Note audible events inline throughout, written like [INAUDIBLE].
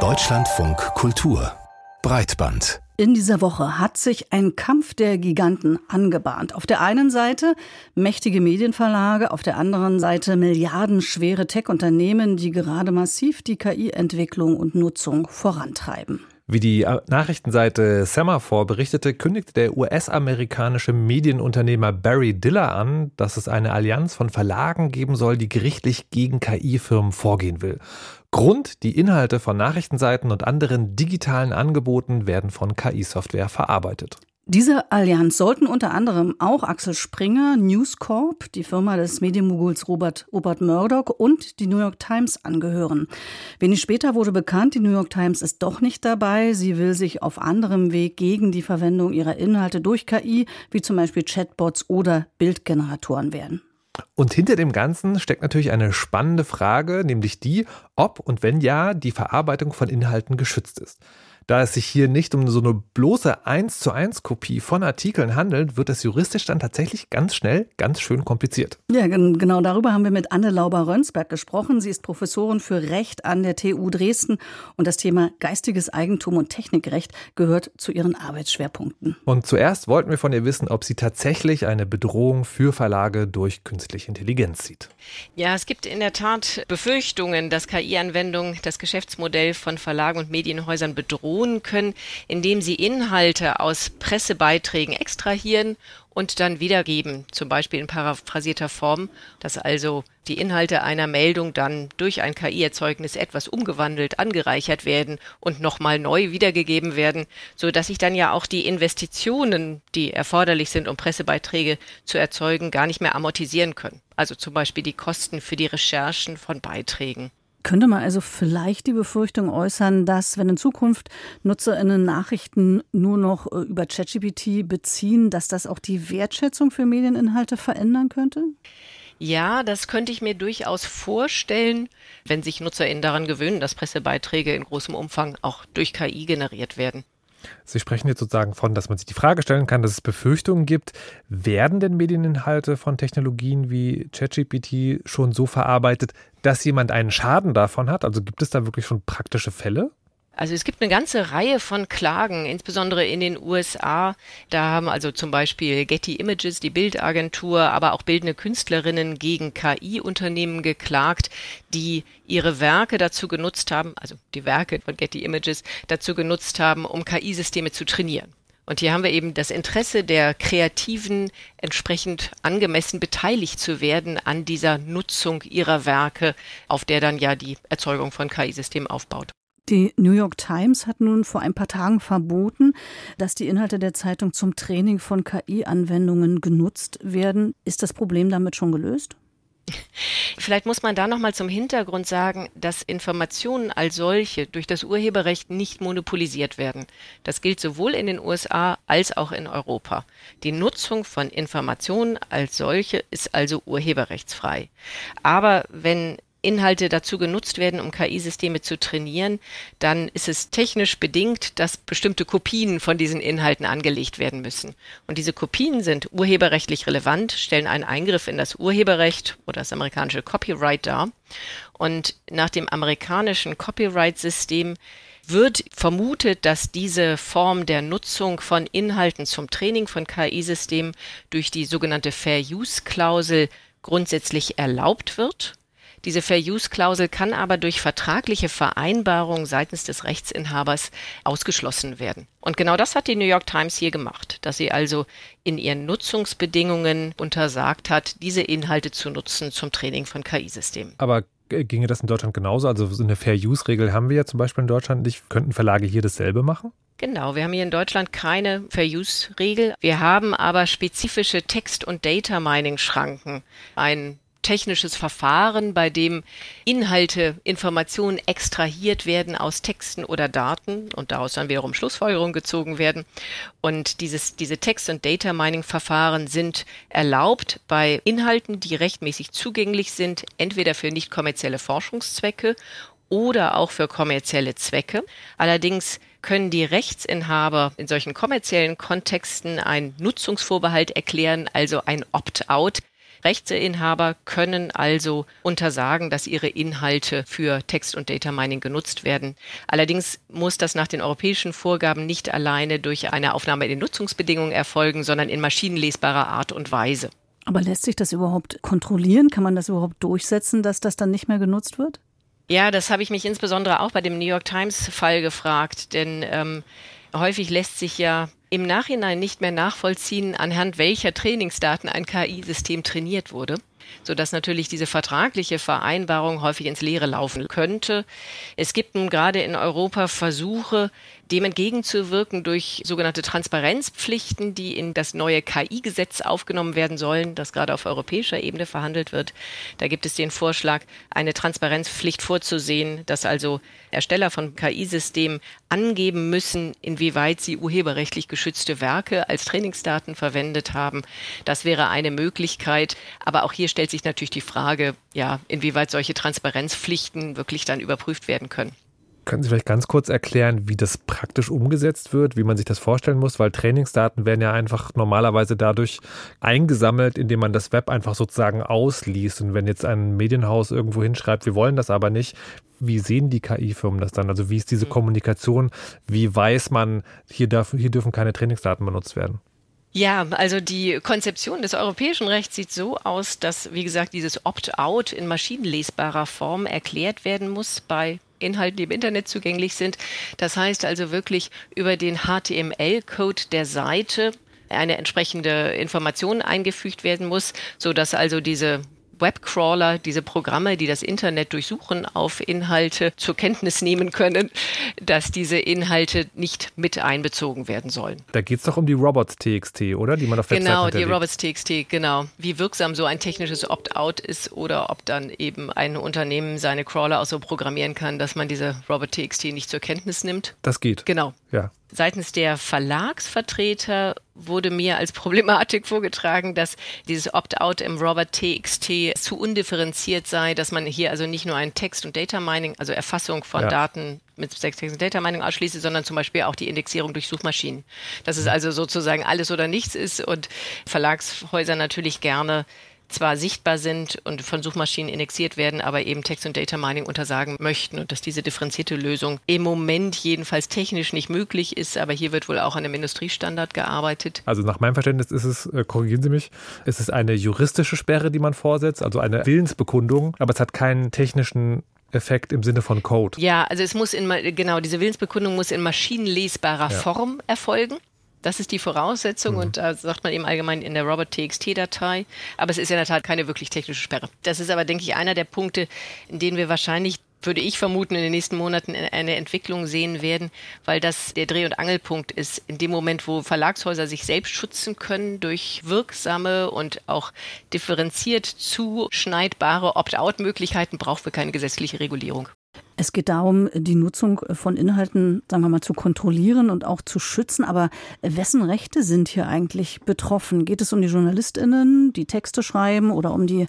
Deutschlandfunk Kultur Breitband in dieser Woche hat sich ein Kampf der Giganten angebahnt. Auf der einen Seite mächtige Medienverlage, auf der anderen Seite milliardenschwere Tech-Unternehmen, die gerade massiv die KI-Entwicklung und Nutzung vorantreiben. Wie die Nachrichtenseite Semaphore berichtete, kündigte der US-amerikanische Medienunternehmer Barry Diller an, dass es eine Allianz von Verlagen geben soll, die gerichtlich gegen KI-Firmen vorgehen will. Grund, die Inhalte von Nachrichtenseiten und anderen digitalen Angeboten werden von KI-Software verarbeitet. Diese Allianz sollten unter anderem auch Axel Springer, News Corp, die Firma des Medienmoguls Robert, Robert Murdoch und die New York Times angehören. Wenig später wurde bekannt, die New York Times ist doch nicht dabei. Sie will sich auf anderem Weg gegen die Verwendung ihrer Inhalte durch KI, wie zum Beispiel Chatbots oder Bildgeneratoren wehren. Und hinter dem Ganzen steckt natürlich eine spannende Frage, nämlich die, ob und wenn ja, die Verarbeitung von Inhalten geschützt ist. Da es sich hier nicht um so eine bloße 1 zu 1 Kopie von Artikeln handelt, wird es juristisch dann tatsächlich ganz schnell ganz schön kompliziert. Ja, genau darüber haben wir mit Anne Lauber-Rönsberg gesprochen. Sie ist Professorin für Recht an der TU Dresden und das Thema geistiges Eigentum und Technikrecht gehört zu ihren Arbeitsschwerpunkten. Und zuerst wollten wir von ihr wissen, ob sie tatsächlich eine Bedrohung für Verlage durch künstliche Intelligenz sieht. Ja, es gibt in der Tat Befürchtungen, dass KI-Anwendungen das Geschäftsmodell von Verlagen und Medienhäusern bedrohen belohnen können, indem sie Inhalte aus Pressebeiträgen extrahieren und dann wiedergeben, zum Beispiel in paraphrasierter Form, dass also die Inhalte einer Meldung dann durch ein KI-Erzeugnis etwas umgewandelt, angereichert werden und nochmal neu wiedergegeben werden, so dass sich dann ja auch die Investitionen, die erforderlich sind, um Pressebeiträge zu erzeugen, gar nicht mehr amortisieren können. Also zum Beispiel die Kosten für die Recherchen von Beiträgen. Könnte man also vielleicht die Befürchtung äußern, dass wenn in Zukunft NutzerInnen Nachrichten nur noch äh, über ChatGPT beziehen, dass das auch die Wertschätzung für Medieninhalte verändern könnte? Ja, das könnte ich mir durchaus vorstellen, wenn sich NutzerInnen daran gewöhnen, dass Pressebeiträge in großem Umfang auch durch KI generiert werden. Sie sprechen jetzt sozusagen von, dass man sich die Frage stellen kann, dass es Befürchtungen gibt. Werden denn Medieninhalte von Technologien wie ChatGPT schon so verarbeitet, dass jemand einen Schaden davon hat? Also gibt es da wirklich schon praktische Fälle? Also es gibt eine ganze Reihe von Klagen, insbesondere in den USA. Da haben also zum Beispiel Getty Images, die Bildagentur, aber auch bildende Künstlerinnen gegen KI-Unternehmen geklagt, die ihre Werke dazu genutzt haben, also die Werke von Getty Images dazu genutzt haben, um KI-Systeme zu trainieren. Und hier haben wir eben das Interesse der Kreativen, entsprechend angemessen beteiligt zu werden an dieser Nutzung ihrer Werke, auf der dann ja die Erzeugung von KI-Systemen aufbaut. Die New York Times hat nun vor ein paar Tagen verboten, dass die Inhalte der Zeitung zum Training von KI-Anwendungen genutzt werden. Ist das Problem damit schon gelöst? [LAUGHS] Vielleicht muss man da noch mal zum Hintergrund sagen, dass Informationen als solche durch das Urheberrecht nicht monopolisiert werden. Das gilt sowohl in den USA als auch in Europa. Die Nutzung von Informationen als solche ist also urheberrechtsfrei. Aber wenn Inhalte dazu genutzt werden, um KI-Systeme zu trainieren, dann ist es technisch bedingt, dass bestimmte Kopien von diesen Inhalten angelegt werden müssen. Und diese Kopien sind urheberrechtlich relevant, stellen einen Eingriff in das Urheberrecht oder das amerikanische Copyright dar. Und nach dem amerikanischen Copyright-System wird vermutet, dass diese Form der Nutzung von Inhalten zum Training von KI-Systemen durch die sogenannte Fair-Use-Klausel grundsätzlich erlaubt wird. Diese Fair-Use-Klausel kann aber durch vertragliche Vereinbarung seitens des Rechtsinhabers ausgeschlossen werden. Und genau das hat die New York Times hier gemacht, dass sie also in ihren Nutzungsbedingungen untersagt hat, diese Inhalte zu nutzen zum Training von KI-Systemen. Aber ginge das in Deutschland genauso? Also so eine Fair-Use-Regel haben wir ja zum Beispiel in Deutschland nicht. Könnten Verlage hier dasselbe machen? Genau, wir haben hier in Deutschland keine Fair-Use-Regel. Wir haben aber spezifische Text- und Data-Mining-Schranken. Ein technisches Verfahren, bei dem Inhalte, Informationen extrahiert werden aus Texten oder Daten und daraus dann wiederum Schlussfolgerungen gezogen werden. Und dieses, diese Text- und Data Mining-Verfahren sind erlaubt bei Inhalten, die rechtmäßig zugänglich sind, entweder für nicht kommerzielle Forschungszwecke oder auch für kommerzielle Zwecke. Allerdings können die Rechtsinhaber in solchen kommerziellen Kontexten einen Nutzungsvorbehalt erklären, also ein Opt-out Rechteinhaber können also untersagen, dass ihre Inhalte für Text- und Data Mining genutzt werden. Allerdings muss das nach den europäischen Vorgaben nicht alleine durch eine Aufnahme in den Nutzungsbedingungen erfolgen, sondern in maschinenlesbarer Art und Weise. Aber lässt sich das überhaupt kontrollieren? Kann man das überhaupt durchsetzen, dass das dann nicht mehr genutzt wird? Ja, das habe ich mich insbesondere auch bei dem New York Times-Fall gefragt, denn ähm, häufig lässt sich ja im Nachhinein nicht mehr nachvollziehen, anhand welcher Trainingsdaten ein KI-System trainiert wurde sodass natürlich diese vertragliche Vereinbarung häufig ins Leere laufen könnte. Es gibt nun gerade in Europa Versuche, dem entgegenzuwirken durch sogenannte Transparenzpflichten, die in das neue KI-Gesetz aufgenommen werden sollen, das gerade auf europäischer Ebene verhandelt wird. Da gibt es den Vorschlag, eine Transparenzpflicht vorzusehen, dass also Ersteller von KI-Systemen angeben müssen, inwieweit sie urheberrechtlich geschützte Werke als Trainingsdaten verwendet haben. Das wäre eine Möglichkeit. Aber auch hier stellt sich natürlich die Frage, ja, inwieweit solche Transparenzpflichten wirklich dann überprüft werden können. Können Sie vielleicht ganz kurz erklären, wie das praktisch umgesetzt wird, wie man sich das vorstellen muss? Weil Trainingsdaten werden ja einfach normalerweise dadurch eingesammelt, indem man das Web einfach sozusagen ausliest. Und wenn jetzt ein Medienhaus irgendwo hinschreibt, wir wollen das aber nicht, wie sehen die KI-Firmen das dann? Also wie ist diese mhm. Kommunikation? Wie weiß man, hier, darf, hier dürfen keine Trainingsdaten benutzt werden? Ja, also die Konzeption des europäischen Rechts sieht so aus, dass, wie gesagt, dieses Opt-out in maschinenlesbarer Form erklärt werden muss bei Inhalten, die im Internet zugänglich sind. Das heißt also wirklich über den HTML-Code der Seite eine entsprechende Information eingefügt werden muss, so dass also diese Webcrawler, diese Programme, die das Internet durchsuchen, auf Inhalte zur Kenntnis nehmen können, dass diese Inhalte nicht mit einbezogen werden sollen. Da geht es doch um die Robots.txt, oder? Die man auf Webseiten Genau, die Robots.txt, genau. Wie wirksam so ein technisches Opt-out ist oder ob dann eben ein Unternehmen seine Crawler auch so programmieren kann, dass man diese Robot.txt nicht zur Kenntnis nimmt. Das geht. Genau. Ja. Seitens der Verlagsvertreter wurde mir als Problematik vorgetragen, dass dieses Opt-out im Robert TXT zu undifferenziert sei, dass man hier also nicht nur ein Text- und Data Mining, also Erfassung von ja. Daten mit Text und Data Mining ausschließe, sondern zum Beispiel auch die Indexierung durch Suchmaschinen. Dass es mhm. also sozusagen alles oder nichts ist und Verlagshäuser natürlich gerne zwar sichtbar sind und von Suchmaschinen indexiert werden, aber eben Text- und Data Mining untersagen möchten und dass diese differenzierte Lösung im Moment jedenfalls technisch nicht möglich ist, aber hier wird wohl auch an einem Industriestandard gearbeitet. Also nach meinem Verständnis ist es, äh, korrigieren Sie mich, ist es eine juristische Sperre, die man vorsetzt, also eine Willensbekundung, aber es hat keinen technischen Effekt im Sinne von Code. Ja, also es muss in, genau, diese Willensbekundung muss in maschinenlesbarer ja. Form erfolgen. Das ist die Voraussetzung mhm. und da sagt man eben allgemein in der Robert.txt-Datei. Aber es ist in der Tat keine wirklich technische Sperre. Das ist aber, denke ich, einer der Punkte, in denen wir wahrscheinlich würde ich vermuten, in den nächsten Monaten eine Entwicklung sehen werden, weil das der Dreh- und Angelpunkt ist. In dem Moment, wo Verlagshäuser sich selbst schützen können durch wirksame und auch differenziert zuschneidbare Opt-out-Möglichkeiten, brauchen wir keine gesetzliche Regulierung. Es geht darum, die Nutzung von Inhalten, sagen wir mal, zu kontrollieren und auch zu schützen. Aber wessen Rechte sind hier eigentlich betroffen? Geht es um die JournalistInnen, die Texte schreiben oder um die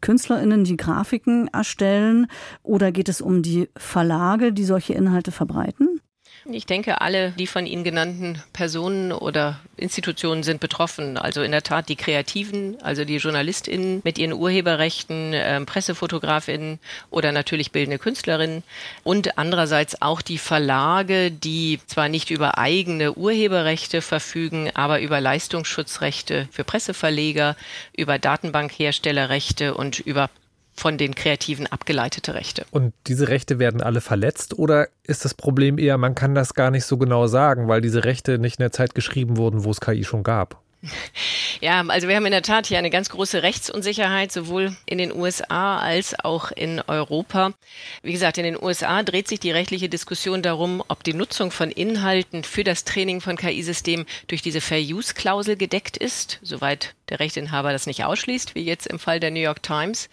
KünstlerInnen, die Grafiken erstellen? Oder geht es um die Verlage, die solche Inhalte verbreiten? Ich denke, alle die von Ihnen genannten Personen oder Institutionen sind betroffen. Also in der Tat die Kreativen, also die JournalistInnen mit ihren Urheberrechten, äh, PressefotografInnen oder natürlich bildende Künstlerinnen und andererseits auch die Verlage, die zwar nicht über eigene Urheberrechte verfügen, aber über Leistungsschutzrechte für Presseverleger, über Datenbankherstellerrechte und über von den Kreativen abgeleitete Rechte. Und diese Rechte werden alle verletzt oder ist das Problem eher, man kann das gar nicht so genau sagen, weil diese Rechte nicht in der Zeit geschrieben wurden, wo es KI schon gab? [LAUGHS] Ja, also wir haben in der Tat hier eine ganz große Rechtsunsicherheit, sowohl in den USA als auch in Europa. Wie gesagt, in den USA dreht sich die rechtliche Diskussion darum, ob die Nutzung von Inhalten für das Training von KI-Systemen durch diese Fair-Use-Klausel gedeckt ist, soweit der Rechteinhaber das nicht ausschließt, wie jetzt im Fall der New York Times.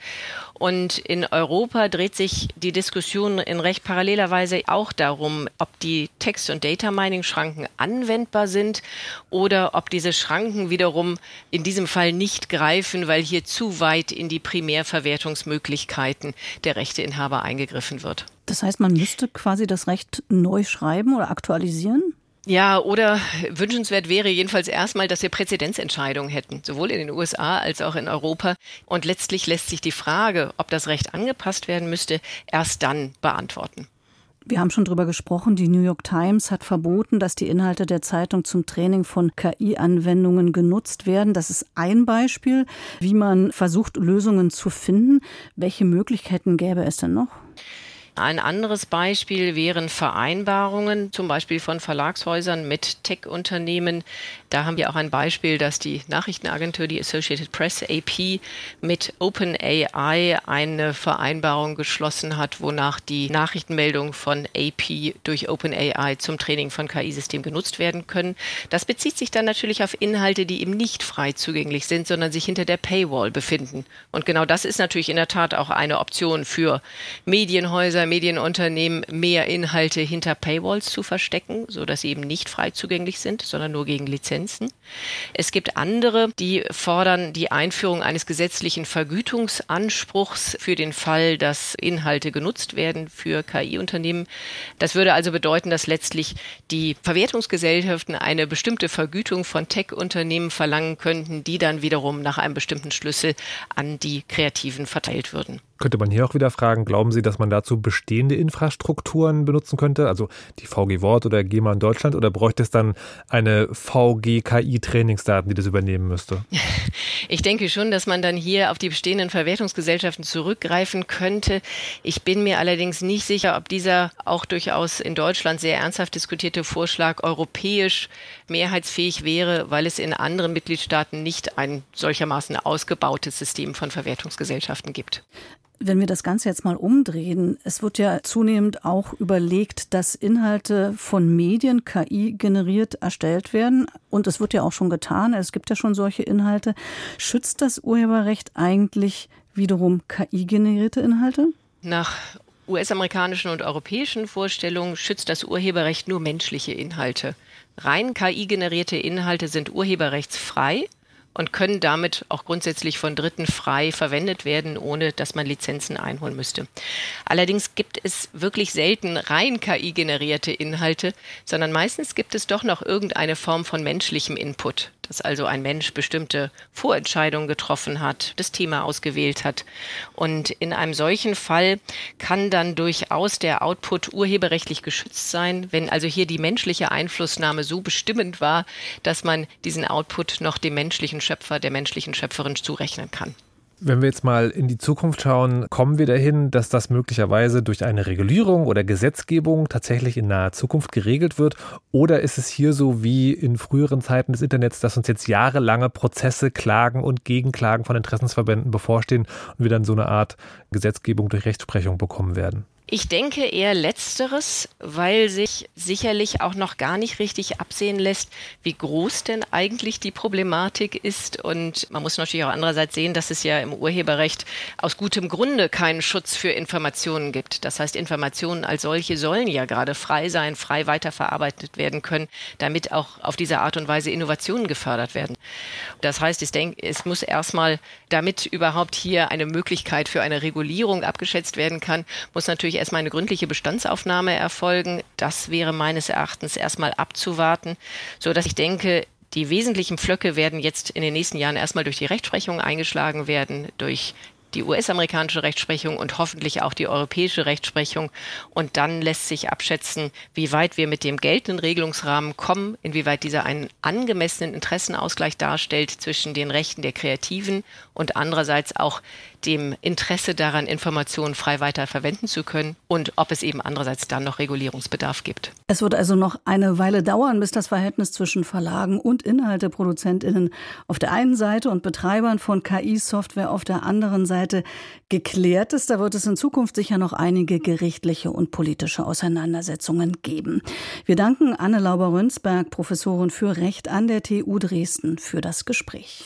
Und in Europa dreht sich die Diskussion in recht paralleler Weise auch darum, ob die Text- und Data-Mining-Schranken anwendbar sind oder ob diese Schranken wiederum in diesem Fall nicht greifen, weil hier zu weit in die Primärverwertungsmöglichkeiten der Rechteinhaber eingegriffen wird. Das heißt, man müsste quasi das Recht neu schreiben oder aktualisieren? Ja, oder wünschenswert wäre jedenfalls erstmal, dass wir Präzedenzentscheidungen hätten, sowohl in den USA als auch in Europa. Und letztlich lässt sich die Frage, ob das Recht angepasst werden müsste, erst dann beantworten. Wir haben schon drüber gesprochen. Die New York Times hat verboten, dass die Inhalte der Zeitung zum Training von KI-Anwendungen genutzt werden. Das ist ein Beispiel, wie man versucht, Lösungen zu finden. Welche Möglichkeiten gäbe es denn noch? Ein anderes Beispiel wären Vereinbarungen, zum Beispiel von Verlagshäusern mit Tech-Unternehmen. Da haben wir auch ein Beispiel, dass die Nachrichtenagentur, die Associated Press AP, mit OpenAI eine Vereinbarung geschlossen hat, wonach die Nachrichtenmeldungen von AP durch OpenAI zum Training von KI-Systemen genutzt werden können. Das bezieht sich dann natürlich auf Inhalte, die eben nicht frei zugänglich sind, sondern sich hinter der Paywall befinden. Und genau das ist natürlich in der Tat auch eine Option für Medienhäuser, Medienunternehmen mehr Inhalte hinter Paywalls zu verstecken, sodass sie eben nicht frei zugänglich sind, sondern nur gegen Lizenzen. Es gibt andere, die fordern die Einführung eines gesetzlichen Vergütungsanspruchs für den Fall, dass Inhalte genutzt werden für KI-Unternehmen. Das würde also bedeuten, dass letztlich die Verwertungsgesellschaften eine bestimmte Vergütung von Tech-Unternehmen verlangen könnten, die dann wiederum nach einem bestimmten Schlüssel an die Kreativen verteilt würden. Könnte man hier auch wieder fragen, glauben Sie, dass man dazu bestehende Infrastrukturen benutzen könnte, also die VG Wort oder GEMA in Deutschland, oder bräuchte es dann eine VG KI Trainingsdaten, die das übernehmen müsste? [LAUGHS] Ich denke schon, dass man dann hier auf die bestehenden Verwertungsgesellschaften zurückgreifen könnte. Ich bin mir allerdings nicht sicher, ob dieser auch durchaus in Deutschland sehr ernsthaft diskutierte Vorschlag europäisch mehrheitsfähig wäre, weil es in anderen Mitgliedstaaten nicht ein solchermaßen ausgebautes System von Verwertungsgesellschaften gibt. Wenn wir das Ganze jetzt mal umdrehen, es wird ja zunehmend auch überlegt, dass Inhalte von Medien KI generiert erstellt werden. Und es wird ja auch schon getan. Es gibt ja schon solche Inhalte. Schützt das Urheberrecht eigentlich wiederum KI-generierte Inhalte? Nach US-amerikanischen und europäischen Vorstellungen schützt das Urheberrecht nur menschliche Inhalte. Rein KI-generierte Inhalte sind urheberrechtsfrei und können damit auch grundsätzlich von Dritten frei verwendet werden, ohne dass man Lizenzen einholen müsste. Allerdings gibt es wirklich selten rein KI-generierte Inhalte, sondern meistens gibt es doch noch irgendeine Form von menschlichem Input dass also ein Mensch bestimmte Vorentscheidungen getroffen hat, das Thema ausgewählt hat. Und in einem solchen Fall kann dann durchaus der Output urheberrechtlich geschützt sein, wenn also hier die menschliche Einflussnahme so bestimmend war, dass man diesen Output noch dem menschlichen Schöpfer, der menschlichen Schöpferin zurechnen kann. Wenn wir jetzt mal in die Zukunft schauen, kommen wir dahin, dass das möglicherweise durch eine Regulierung oder Gesetzgebung tatsächlich in naher Zukunft geregelt wird? Oder ist es hier so wie in früheren Zeiten des Internets, dass uns jetzt jahrelange Prozesse, Klagen und Gegenklagen von Interessensverbänden bevorstehen und wir dann so eine Art Gesetzgebung durch Rechtsprechung bekommen werden? Ich denke eher letzteres, weil sich sicherlich auch noch gar nicht richtig absehen lässt, wie groß denn eigentlich die Problematik ist. Und man muss natürlich auch andererseits sehen, dass es ja im Urheberrecht aus gutem Grunde keinen Schutz für Informationen gibt. Das heißt, Informationen als solche sollen ja gerade frei sein, frei weiterverarbeitet werden können, damit auch auf diese Art und Weise Innovationen gefördert werden. Das heißt, ich denke, es muss erstmal, damit überhaupt hier eine Möglichkeit für eine Regulierung abgeschätzt werden kann, muss natürlich erstmal eine gründliche Bestandsaufnahme erfolgen. Das wäre meines Erachtens erstmal abzuwarten, so dass ich denke, die wesentlichen Pflöcke werden jetzt in den nächsten Jahren erstmal durch die Rechtsprechung eingeschlagen werden, durch die US-amerikanische Rechtsprechung und hoffentlich auch die europäische Rechtsprechung. Und dann lässt sich abschätzen, wie weit wir mit dem geltenden Regelungsrahmen kommen, inwieweit dieser einen angemessenen Interessenausgleich darstellt zwischen den Rechten der Kreativen und andererseits auch dem Interesse daran, Informationen frei weiter verwenden zu können und ob es eben andererseits dann noch Regulierungsbedarf gibt. Es wird also noch eine Weile dauern, bis das Verhältnis zwischen Verlagen und Inhalteproduzentinnen auf der einen Seite und Betreibern von KI-Software auf der anderen Seite geklärt ist. Da wird es in Zukunft sicher noch einige gerichtliche und politische Auseinandersetzungen geben. Wir danken Anne Lauber-Rönsberg, Professorin für Recht an der TU Dresden, für das Gespräch.